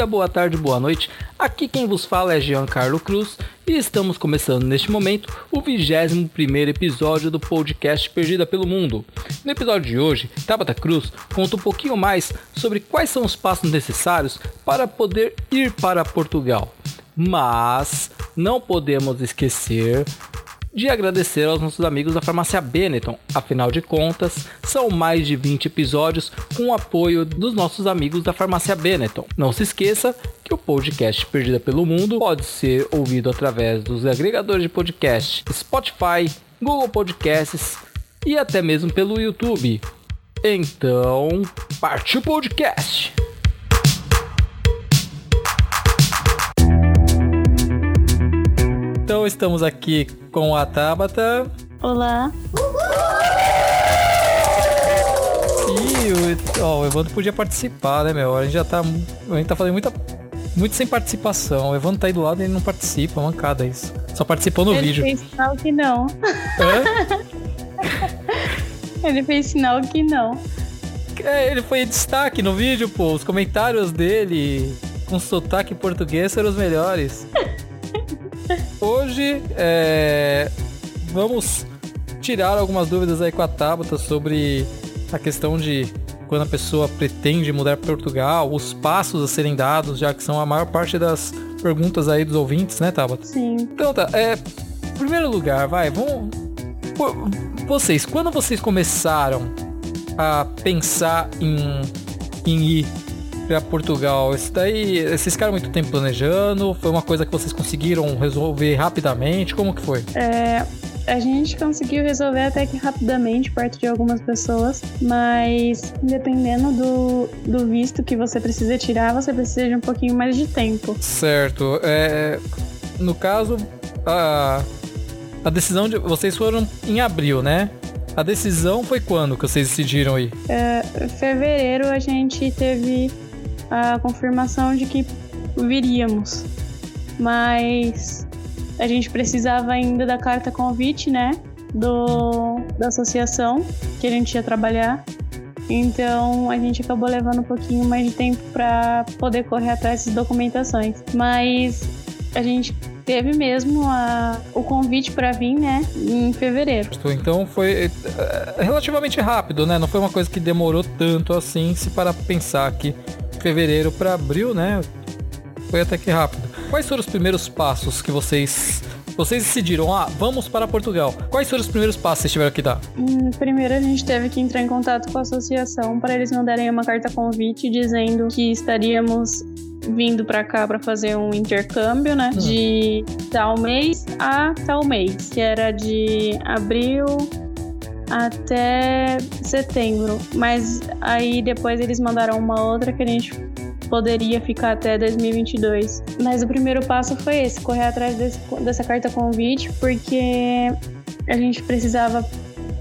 dia, boa tarde, boa noite. Aqui quem vos fala é Giancarlo Cruz e estamos começando neste momento o 21 episódio do podcast Perdida pelo Mundo. No episódio de hoje, Tabata Cruz conta um pouquinho mais sobre quais são os passos necessários para poder ir para Portugal. Mas não podemos esquecer de agradecer aos nossos amigos da farmácia Benetton. Afinal de contas, são mais de 20 episódios com o apoio dos nossos amigos da farmácia Benetton. Não se esqueça que o podcast Perdida pelo Mundo pode ser ouvido através dos agregadores de podcast Spotify, Google Podcasts e até mesmo pelo YouTube. Então, partiu o podcast! Então estamos aqui com a Tabata. Olá. E o, ó, o Evandro podia participar, né, meu? A gente já tá. A gente tá fazendo muita. Muito sem participação. O Evandro tá aí do lado e ele não participa, mancada isso. Só participou no Ele vídeo. fez sinal que não. Hã? Ele fez sinal que não. É, ele foi destaque no vídeo, pô. Os comentários dele com sotaque português foram os melhores. Hoje é, vamos tirar algumas dúvidas aí com a Tabata sobre a questão de quando a pessoa pretende mudar para Portugal, os passos a serem dados, já que são a maior parte das perguntas aí dos ouvintes, né, Tabata? Sim. Então tá, é. em Primeiro lugar, vai, vamos. Vocês, quando vocês começaram a pensar em, em ir pra Portugal, isso daí. Vocês ficaram muito tempo planejando? Foi uma coisa que vocês conseguiram resolver rapidamente? Como que foi? É, a gente conseguiu resolver até que rapidamente, perto de algumas pessoas, mas dependendo do, do visto que você precisa tirar, você precisa de um pouquinho mais de tempo. Certo. É, no caso, a, a decisão de. Vocês foram em abril, né? A decisão foi quando que vocês decidiram ir? É, fevereiro a gente teve a confirmação de que viríamos, mas a gente precisava ainda da carta convite, né? Do, da associação que a gente ia trabalhar. Então a gente acabou levando um pouquinho mais de tempo para poder correr atrás dessas documentações. Mas a gente teve mesmo a, o convite para vir, né? Em fevereiro. Então foi é, relativamente rápido, né? Não foi uma coisa que demorou tanto assim, se para pensar que fevereiro para abril, né? Foi até que rápido. Quais foram os primeiros passos que vocês vocês decidiram, ah, vamos para Portugal. Quais foram os primeiros passos que vocês tiveram que dar? Hum, Primeiro a gente teve que entrar em contato com a associação para eles mandarem uma carta convite dizendo que estaríamos vindo para cá para fazer um intercâmbio, né? De tal mês a tal mês, que era de abril até setembro. Mas aí depois eles mandaram uma outra que a gente poderia ficar até 2022. Mas o primeiro passo foi esse, correr atrás desse, dessa carta convite, porque a gente precisava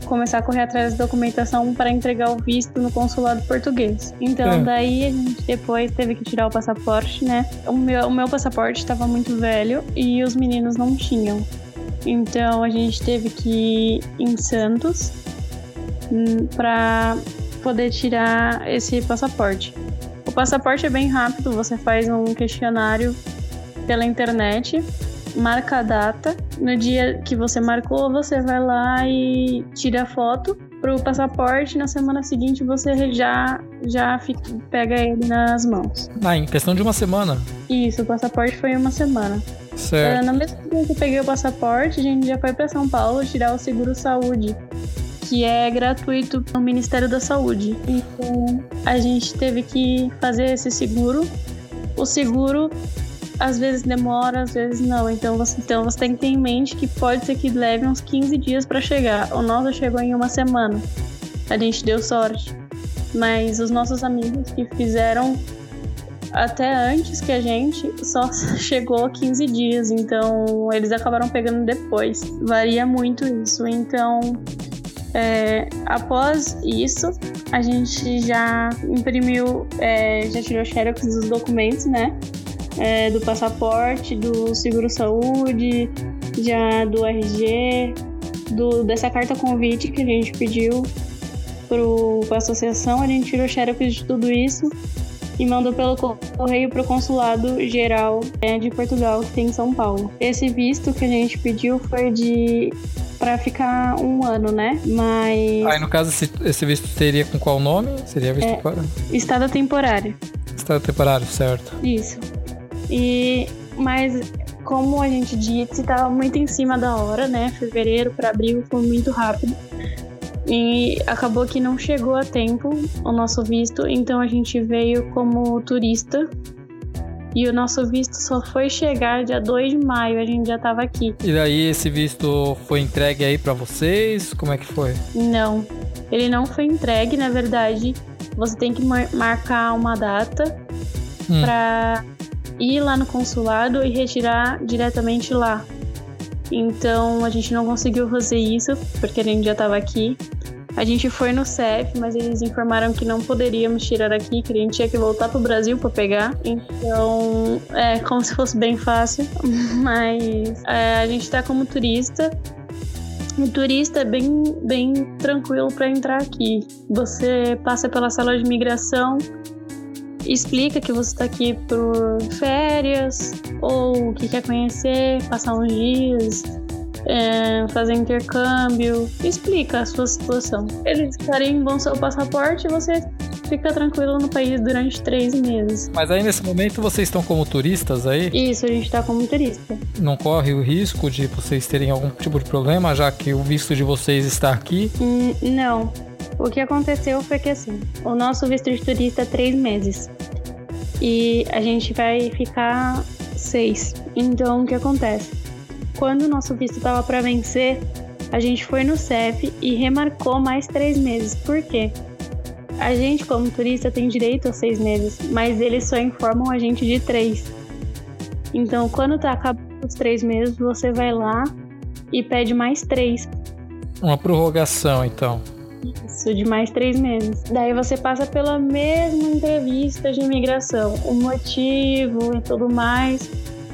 começar a correr atrás da documentação para entregar o visto no consulado português. Então, É. daí a gente depois teve que tirar o passaporte, né? O meu, o meu passaporte estava muito velho e os meninos não tinham. Então, a gente teve que ir em Santos para poder tirar esse passaporte. O passaporte é bem rápido, você faz um questionário pela internet, marca a data. No dia que você marcou, você vai lá e tira a foto pro passaporte. Na semana seguinte, você já, já fica- pega ele nas mãos. Ah, em questão de uma semana. Isso, o passaporte foi uma semana. Certo. É, no mesmo dia que eu peguei o passaporte, a gente já foi para São Paulo tirar o seguro saúde, que é gratuito no Ministério da Saúde. Então, a gente teve que fazer esse seguro. O seguro às vezes demora, às vezes não. Então você, então você tem que ter em mente que pode ser que leve uns 15 dias para chegar. O nosso chegou em uma semana. A gente deu sorte. Mas os nossos amigos que fizeram até antes que a gente só chegou a 15 dias, então eles acabaram pegando depois. Varia muito isso. Então, é, após isso, a gente já imprimiu, é, já tirou xerox dos documentos, né? É, do passaporte, do seguro-saúde, já do RG, do, dessa carta convite que a gente pediu para a associação, a gente tirou xerox de tudo isso e mandou pelo correio para o consulado geral é, de Portugal que tem em São Paulo. Esse visto que a gente pediu foi de para ficar um ano, né? Mas. Aí, no caso, esse, esse visto seria com qual nome? Seria visto é, para. Estado temporário. Estado temporário, certo. Isso. E. Mas como a gente disse, estava muito em cima da hora, né? Fevereiro para abril foi muito rápido. E acabou que não chegou a tempo o nosso visto, então a gente veio como turista e o nosso visto só foi chegar dia 2 de maio, a gente já tava aqui. E daí esse visto foi entregue aí para vocês? Como é que foi? Não, ele não foi entregue, na verdade. Você tem que mar marcar uma data hum. para ir lá no consulado e retirar diretamente lá. Então a gente não conseguiu fazer isso porque a gente já estava aqui. A gente foi no CEF, mas eles informaram que não poderíamos tirar aqui, que a gente tinha que voltar pro Brasil para pegar. Então, é como se fosse bem fácil. Mas é, a gente tá como turista. O turista é bem, bem tranquilo para entrar aqui. Você passa pela sala de imigração, explica que você está aqui por férias ou que quer conhecer, passar uns dias, é, fazer intercâmbio, explica a sua situação. Eles carimbam seu passaporte e você fica tranquilo no país durante três meses. Mas aí nesse momento vocês estão como turistas aí? Isso, a gente está como turista. Não corre o risco de vocês terem algum tipo de problema, já que o visto de vocês está aqui? Hum, não. O que aconteceu foi que assim, o nosso visto de turista é três meses. E a gente vai ficar seis. Então o que acontece? Quando o nosso visto estava para vencer, a gente foi no CEF e remarcou mais três meses. Por quê? A gente, como turista, tem direito a seis meses, mas eles só informam a gente de três. Então, quando tá acabando os três meses, você vai lá e pede mais três. Uma prorrogação, então. Isso, de mais três meses. Daí você passa pela mesma entrevista de imigração, o motivo e tudo mais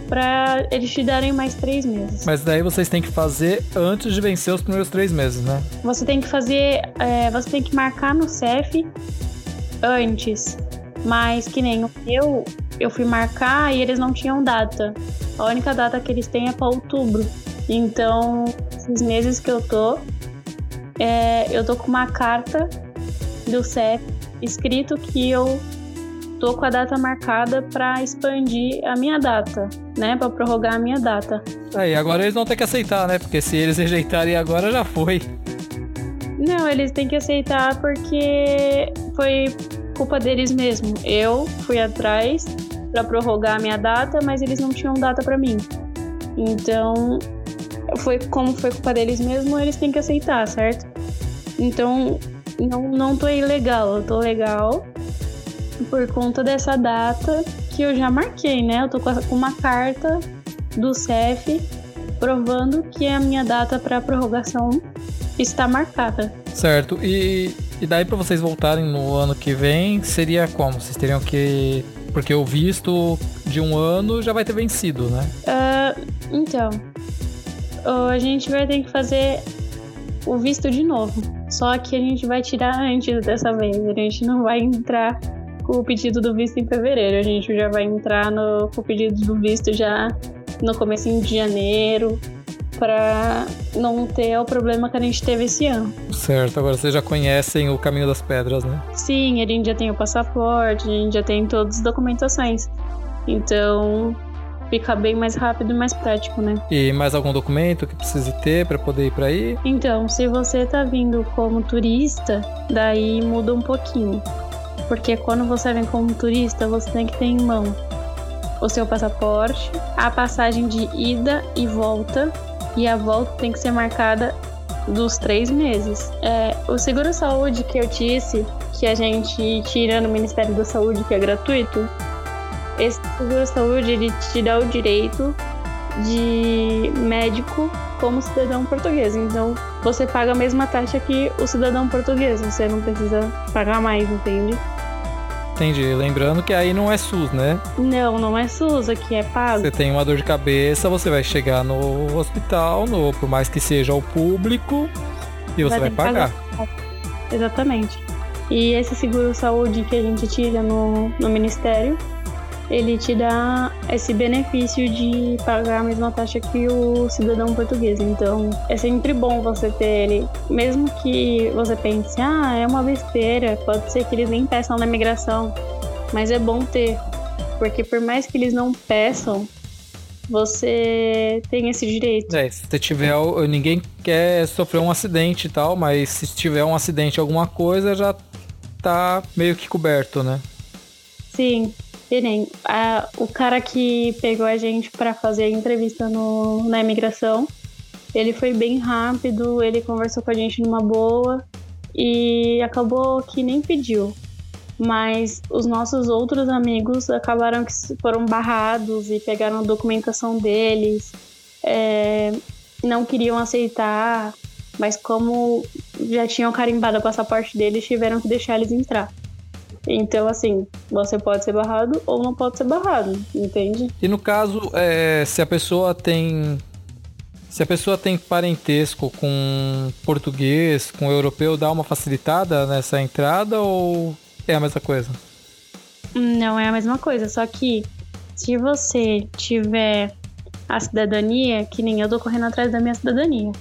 para eles te darem mais três meses. Mas daí vocês têm que fazer antes de vencer os primeiros três meses, né? Você tem que fazer, é, você tem que marcar no CEF antes. Mas que nem eu, eu fui marcar e eles não tinham data. A única data que eles têm é para outubro. Então, esses meses que eu tô, é, eu tô com uma carta do CEF escrito que eu tô com a data marcada para expandir a minha data, né? Para prorrogar a minha data. Aí, agora eles vão ter que aceitar, né? Porque se eles rejeitarem agora, já foi. Não, eles têm que aceitar porque foi culpa deles mesmo. Eu fui atrás para prorrogar a minha data, mas eles não tinham data para mim. Então, foi como foi culpa deles mesmo, eles têm que aceitar, certo? Então, não, não tô ilegal, eu tô legal por conta dessa data que eu já marquei, né? Eu tô com uma carta do CEF provando que a minha data para prorrogação está marcada. Certo. E, e daí para vocês voltarem no ano que vem, seria como? Vocês teriam que porque o visto de um ano já vai ter vencido, né? Uh, então, a gente vai ter que fazer o visto de novo. Só que a gente vai tirar antes dessa vez. A gente não vai entrar o pedido do visto em fevereiro. A gente já vai entrar no, com o pedido do visto já no começo de janeiro para não ter o problema que a gente teve esse ano. Certo, agora vocês já conhecem o caminho das pedras, né? Sim, a gente já tem o passaporte, a gente já tem todas as documentações. Então, fica bem mais rápido e mais prático, né? E mais algum documento que precise ter para poder ir para aí? Então, se você tá vindo como turista, daí muda um pouquinho. Porque quando você vem como turista, você tem que ter em mão o seu passaporte, a passagem de ida e volta, e a volta tem que ser marcada dos três meses. É, o seguro saúde que eu disse, que a gente tira no Ministério da Saúde, que é gratuito, esse seguro saúde ele te dá o direito de médico como cidadão português. Então, você paga a mesma taxa que o cidadão português, você não precisa pagar mais, entende? Entendi. Lembrando que aí não é SUS, né? Não, não é SUS, aqui é pago. Você tem uma dor de cabeça, você vai chegar no hospital, no, por mais que seja o público, e você vai, vai pagar. pagar. Exatamente. E esse seguro saúde que a gente tira no, no Ministério, ele te dá esse benefício de pagar a mesma taxa que o cidadão português. Então, é sempre bom você ter ele, mesmo que você pense, ah, é uma besteira, pode ser que eles nem peçam na migração, mas é bom ter, porque por mais que eles não peçam, você tem esse direito. É, se tiver, ninguém quer sofrer um acidente e tal, mas se tiver um acidente alguma coisa, já tá meio que coberto, né? Sim. E a, o cara que pegou a gente para fazer a entrevista no, na imigração, ele foi bem rápido, ele conversou com a gente numa boa e acabou que nem pediu. Mas os nossos outros amigos acabaram que foram barrados e pegaram a documentação deles, é, não queriam aceitar, mas como já tinham carimbado o passaporte deles, tiveram que deixar eles entrar. Então, assim, você pode ser barrado ou não pode ser barrado, entende? E no caso, é, se a pessoa tem. Se a pessoa tem parentesco com português, com europeu, dá uma facilitada nessa entrada ou é a mesma coisa? Não é a mesma coisa, só que se você tiver a cidadania, que nem eu tô correndo atrás da minha cidadania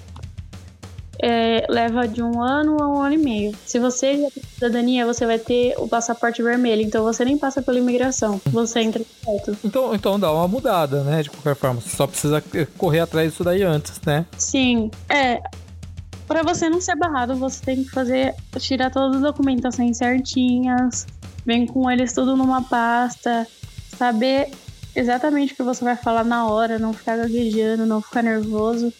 é, leva de um ano a um ano e meio. Se você já tem cidadania, você vai ter o passaporte vermelho, então você nem passa pela imigração, você entra direto. Então, então dá uma mudada, né? De qualquer forma, você só precisa correr atrás disso daí antes, né? Sim, é. Para você não ser barrado, você tem que fazer tirar todas as documentações certinhas, vem com eles tudo numa pasta, saber exatamente o que você vai falar na hora, não ficar gaguejando, não ficar nervoso.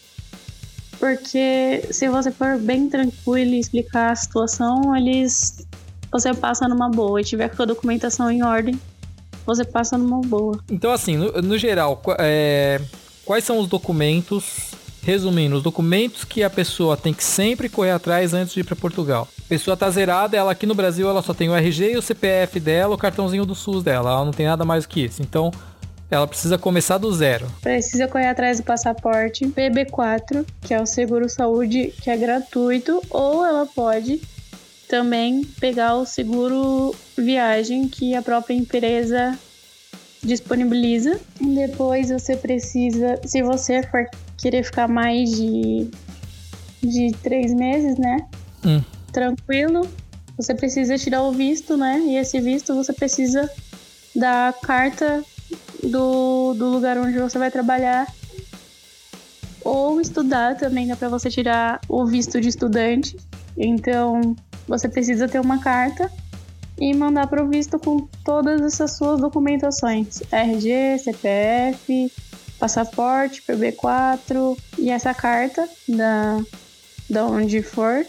Porque se você for bem tranquilo e explicar a situação, eles. Você passa numa boa. E tiver com a documentação em ordem, você passa numa boa. Então, assim, no, no geral, é, quais são os documentos Resumindo, os documentos que a pessoa tem que sempre correr atrás antes de ir para Portugal. A pessoa tá zerada, ela aqui no Brasil ela só tem o RG e o CPF dela, o cartãozinho do SUS dela, ela não tem nada mais que isso. Então, ela precisa começar do zero. Precisa correr atrás do passaporte PB4, que é o seguro saúde que é gratuito, ou ela pode também pegar o seguro viagem que a própria empresa disponibiliza. Depois você precisa, se você for querer ficar mais de, de três meses, né? Hum. Tranquilo, você precisa tirar o visto, né? E esse visto você precisa da carta do, do lugar onde você vai trabalhar. Ou estudar também dá para você tirar o visto de estudante. Então, você precisa ter uma carta e mandar para o visto com todas essas suas documentações: RG, CPF, passaporte, PB4 e essa carta da, da onde for.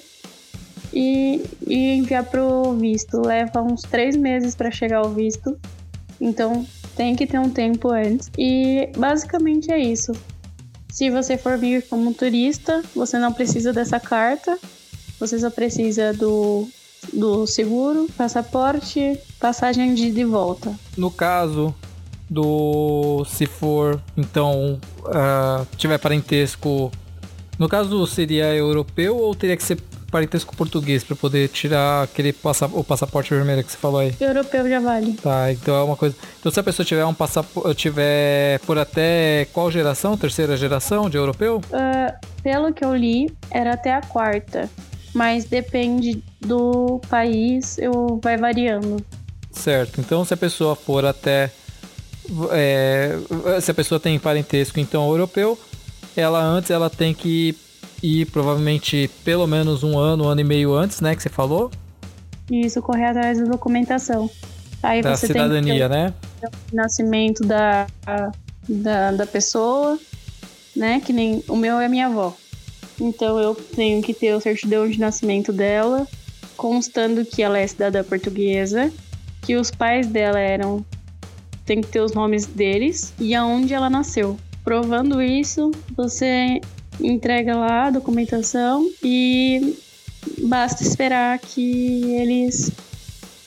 E, e enviar para o visto. Leva uns três meses para chegar o visto. Então, tem que ter um tempo antes. E basicamente é isso. Se você for vir como turista, você não precisa dessa carta. Você só precisa do, do seguro, passaporte, passagem de, de volta. No caso do se for então uh, tiver parentesco, no caso seria europeu ou teria que ser parentesco português para poder tirar aquele passa, o passaporte vermelho que você falou aí? Europeu já vale. Tá, então é uma coisa. Então se a pessoa tiver um passaporte, tiver por até qual geração? Terceira geração de europeu? Uh, pelo que eu li, era até a quarta. Mas depende do país, eu vai variando. Certo. Então se a pessoa for até é, se a pessoa tem parentesco então europeu, ela antes ela tem que e provavelmente pelo menos um ano, um ano e meio antes, né, que você falou? Isso, correr atrás da documentação. Aí da você cidadania, tem né? O nascimento da, da, da pessoa, né? Que nem o meu é minha avó. Então eu tenho que ter o certidão de nascimento dela, constando que ela é cidadã portuguesa, que os pais dela eram. Tem que ter os nomes deles e aonde ela nasceu. Provando isso, você entrega lá a documentação e basta esperar que eles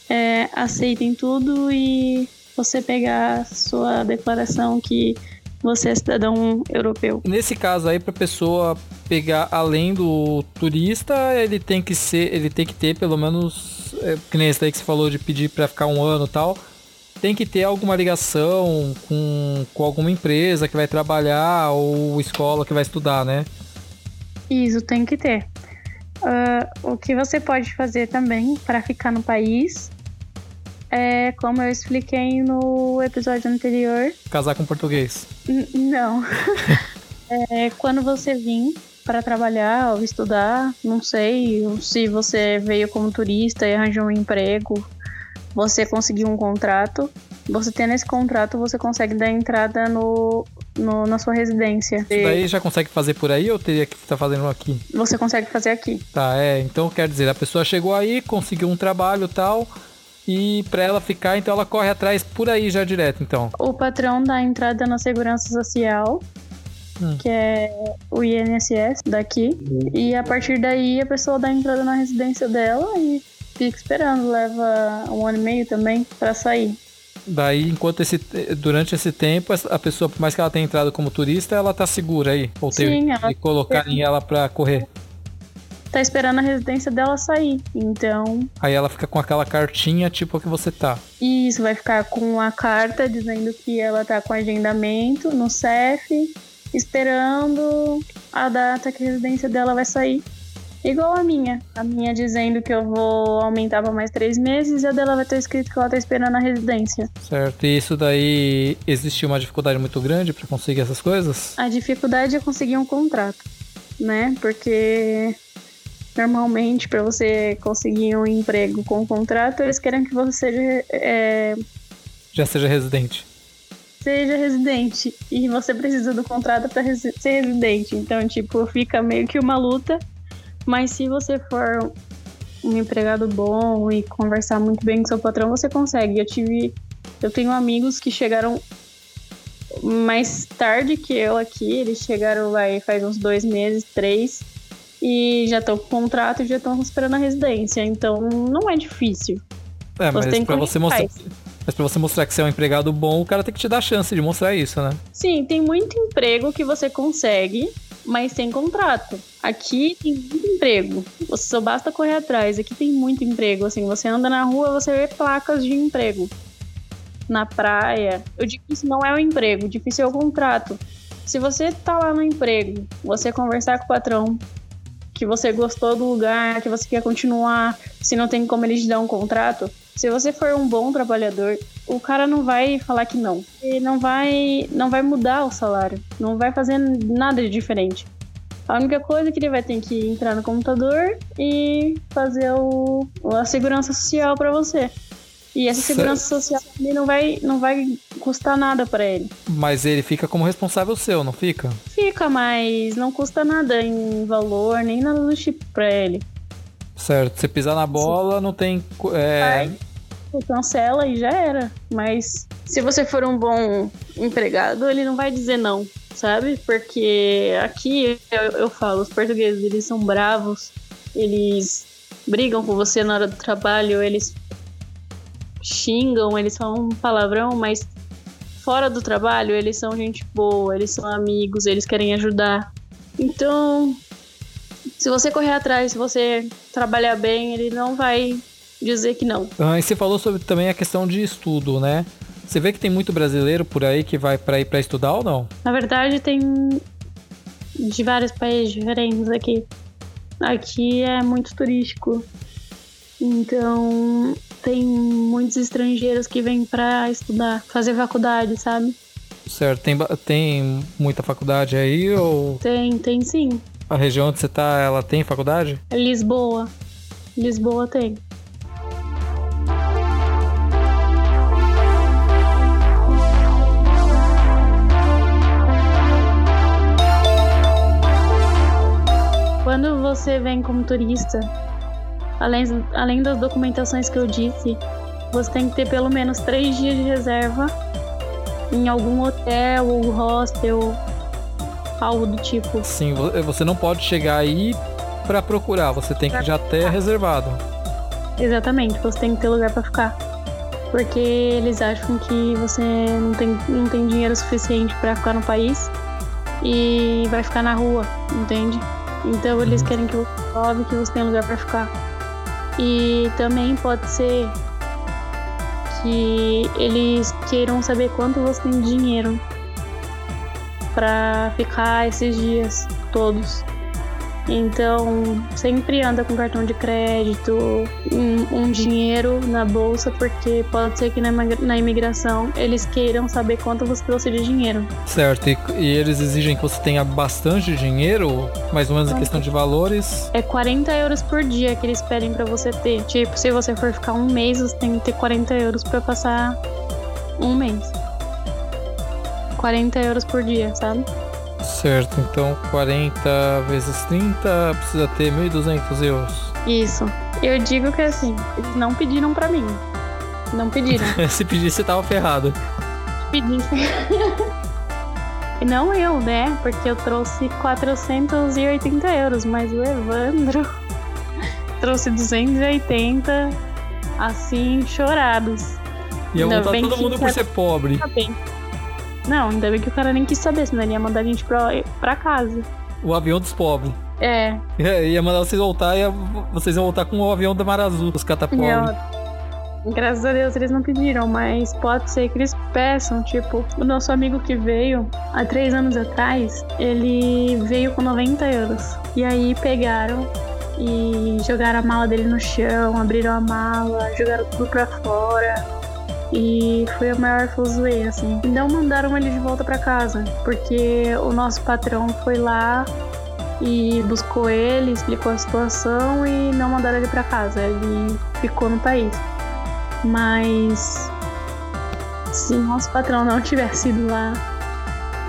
é, aceitem tudo e você pegar sua declaração que você é cidadão europeu. Nesse caso aí, para pessoa pegar além do turista, ele tem que ser, ele tem que ter pelo menos, é, que nem esse daí que você falou de pedir para ficar um ano e tal, tem que ter alguma ligação com, com alguma empresa que vai trabalhar ou escola que vai estudar, né? Isso, tem que ter. Uh, o que você pode fazer também para ficar no país é, como eu expliquei no episódio anterior. Casar com português. N não. é, quando você vir para trabalhar ou estudar, não sei se você veio como turista e arranjou um emprego, você conseguiu um contrato. Você tendo esse contrato, você consegue dar entrada no, no, na sua residência. Isso daí já consegue fazer por aí ou teria que estar tá fazendo aqui? Você consegue fazer aqui. Tá, é. Então quer dizer, a pessoa chegou aí, conseguiu um trabalho tal e para ela ficar, então ela corre atrás por aí já direto, então. O patrão dá entrada na segurança social, hum. que é o INSS daqui, hum. e a partir daí a pessoa dá entrada na residência dela e fica esperando, leva um ano e meio também para sair. Daí, enquanto esse, durante esse tempo, a pessoa, por mais que ela tenha entrado como turista, ela tá segura aí? Ou Sim, tem colocar em ela para correr? tá esperando a residência dela sair. Então. Aí ela fica com aquela cartinha tipo que você tá. Isso, vai ficar com a carta dizendo que ela tá com agendamento no CEF, esperando a data que a residência dela vai sair. Igual a minha. A minha dizendo que eu vou aumentar para mais três meses e a dela vai ter escrito que ela tá esperando a residência. Certo. E isso daí existe uma dificuldade muito grande para conseguir essas coisas? A dificuldade é conseguir um contrato, né? Porque normalmente para você conseguir um emprego com um contrato, eles querem que você seja. É... Já seja residente. Seja residente. E você precisa do contrato para ser residente. Então, tipo, fica meio que uma luta. Mas se você for um empregado bom e conversar muito bem com seu patrão, você consegue. Eu tive. Eu tenho amigos que chegaram mais tarde que eu aqui. Eles chegaram vai faz uns dois meses, três e já estão com contrato e já estão esperando a residência. Então não é difícil. É, mas para você mostrar. Mas pra você mostrar que você é um empregado bom, o cara tem que te dar a chance de mostrar isso, né? Sim, tem muito emprego que você consegue, mas sem contrato. Aqui tem muito emprego. Você só basta correr atrás. Aqui tem muito emprego. Assim, você anda na rua, você vê placas de emprego. Na praia. O difícil não é o emprego, o difícil é o contrato. Se você tá lá no emprego, você conversar com o patrão, que você gostou do lugar, que você quer continuar, se não tem como eles te dar um contrato, se você for um bom trabalhador, o cara não vai falar que não. Ele não vai, não vai mudar o salário, não vai fazer nada de diferente. A única coisa é que ele vai ter que entrar no computador e fazer o, a segurança social para você. E essa segurança social também não vai, não vai custar nada para ele. Mas ele fica como responsável seu, não fica? Fica, mas não custa nada em valor, nem nada do tipo pra ele. Certo, se pisar na bola, Sim. não tem. É... Cancela e já era. Mas se você for um bom empregado, ele não vai dizer não, sabe? Porque aqui eu, eu falo, os portugueses, eles são bravos, eles brigam com você na hora do trabalho, eles xingam, eles falam palavrão, mas fora do trabalho eles são gente boa, eles são amigos, eles querem ajudar. Então, se você correr atrás, se você trabalhar bem, ele não vai dizer que não. Ah, e você falou sobre também a questão de estudo, né? Você vê que tem muito brasileiro por aí que vai para ir para estudar ou não? Na verdade, tem de vários países diferentes aqui. Aqui é muito turístico. Então, tem muitos estrangeiros que vêm para estudar, fazer faculdade, sabe? Certo. Tem, tem muita faculdade aí ou. Tem, tem sim. A região onde você tá, ela tem faculdade? Lisboa. Lisboa tem. Você vem como turista, além, além das documentações que eu disse, você tem que ter pelo menos três dias de reserva em algum hotel ou hostel, algo do tipo. Sim, você não pode chegar aí para procurar, você tem que já ter reservado. Exatamente, você tem que ter lugar para ficar. Porque eles acham que você não tem, não tem dinheiro suficiente para ficar no país e vai ficar na rua, entende? Então eles uhum. querem que você prove que você tem lugar para ficar. E também pode ser que eles queiram saber quanto você tem de dinheiro para ficar esses dias todos. Então, sempre anda com cartão de crédito, um, um dinheiro na bolsa, porque pode ser que na, na, imigração eles queiram saber quanto você trouxe de dinheiro. Certo, e, e, eles exigem que você tenha bastante dinheiro, mais ou menos em questão de valores? É 40 euros por dia que eles pedem para você ter. Tipo, se você for ficar um mês, você tem que ter 40 euros para passar um mês. 40 euros por dia, sabe? Certo, então 40 vezes 30 precisa ter 1.200 euros. Isso. Eu digo que assim, eles não pediram pra mim. Não pediram. Se pedisse, tava ferrado. Pedisse. não eu, né? Porque eu trouxe 480 euros, mas o Evandro trouxe 280, assim, chorados. Ia montar todo mundo por ser pobre. Tá bem. Não, ainda bem que o cara nem quis saber, senão ele ia mandar a gente pra, pra casa. O avião dos pobres. É. é ia mandar vocês voltar e vocês iam voltar com o avião da Mar Azul, os catapultos. Graças a Deus eles não pediram, mas pode ser que eles peçam. Tipo, o nosso amigo que veio há três anos atrás, ele veio com 90 euros. E aí pegaram e jogaram a mala dele no chão, abriram a mala, jogaram tudo pra fora. E foi a maior fuzuê, assim. Não mandaram ele de volta para casa, porque o nosso patrão foi lá e buscou ele, explicou a situação e não mandaram ele para casa. Ele ficou no país. Mas se nosso patrão não tivesse ido lá,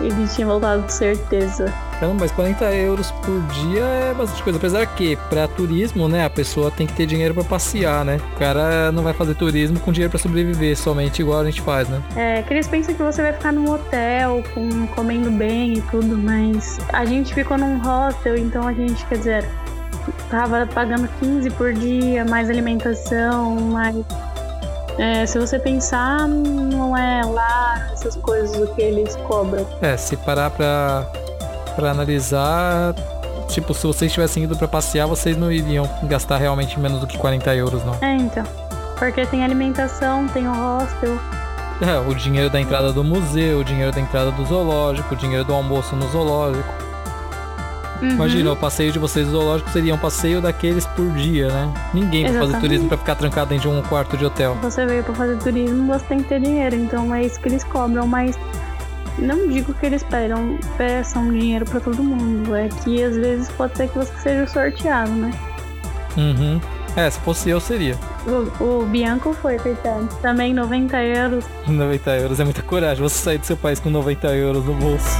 ele tinha voltado certeza. Caramba, mas 40 euros por dia é bastante coisa. Apesar que, pra turismo, né, a pessoa tem que ter dinheiro pra passear, né? O cara não vai fazer turismo com dinheiro pra sobreviver, somente igual a gente faz, né? É, que eles pensam que você vai ficar num hotel, com, comendo bem e tudo, mas a gente ficou num hostel, então a gente, quer dizer, tava pagando 15 por dia, mais alimentação, mais. É, se você pensar, não é lá essas coisas o que eles cobram. É, se parar pra para analisar, tipo, se vocês tivessem ido para passear, vocês não iriam gastar realmente menos do que 40 euros, não. É, então. Porque tem alimentação, tem o hostel. É, o dinheiro da entrada do museu, o dinheiro da entrada do zoológico, o dinheiro do almoço no zoológico. Uhum. Imagina, o passeio de vocês zoológico seria um passeio daqueles por dia, né? Ninguém vai fazer turismo para ficar trancado dentro de um quarto de hotel. Você veio para fazer turismo, você tem que ter dinheiro, então é isso que eles cobram, mas não digo que eles pedam, peçam dinheiro para todo mundo. É que às vezes pode ser que você seja sorteado, né? Uhum. É, se fosse eu, seria. O, o Bianco foi, coitado. Também 90 euros. 90 euros é muita coragem. Você sair do seu país com 90 euros no bolso.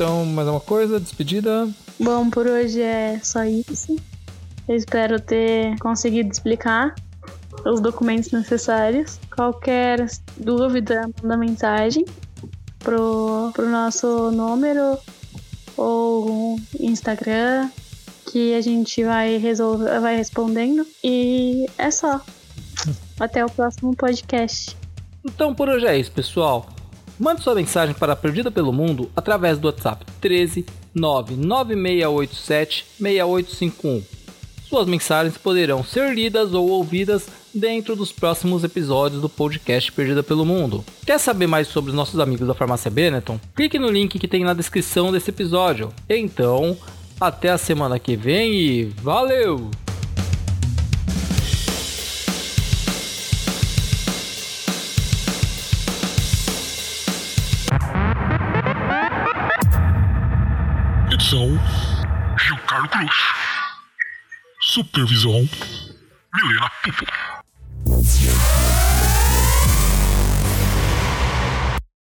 Então, mais uma coisa? Despedida? Bom, por hoje é só isso. Eu espero ter conseguido explicar os documentos necessários. Qualquer dúvida, manda mensagem pro, pro nosso número ou Instagram que a gente vai resolver, vai respondendo. E é só. Até o próximo podcast. Então por hoje é isso, pessoal. Mande sua mensagem para Perdida pelo Mundo através do WhatsApp 13 99687 6851. Suas mensagens poderão ser lidas ou ouvidas dentro dos próximos episódios do podcast Perdida pelo Mundo. Quer saber mais sobre os nossos amigos da Farmácia Benetton? Clique no link que tem na descrição desse episódio. Então, até a semana que vem e valeu! Edição Gilcarlo Cruz. Supervisão Milena Pupo.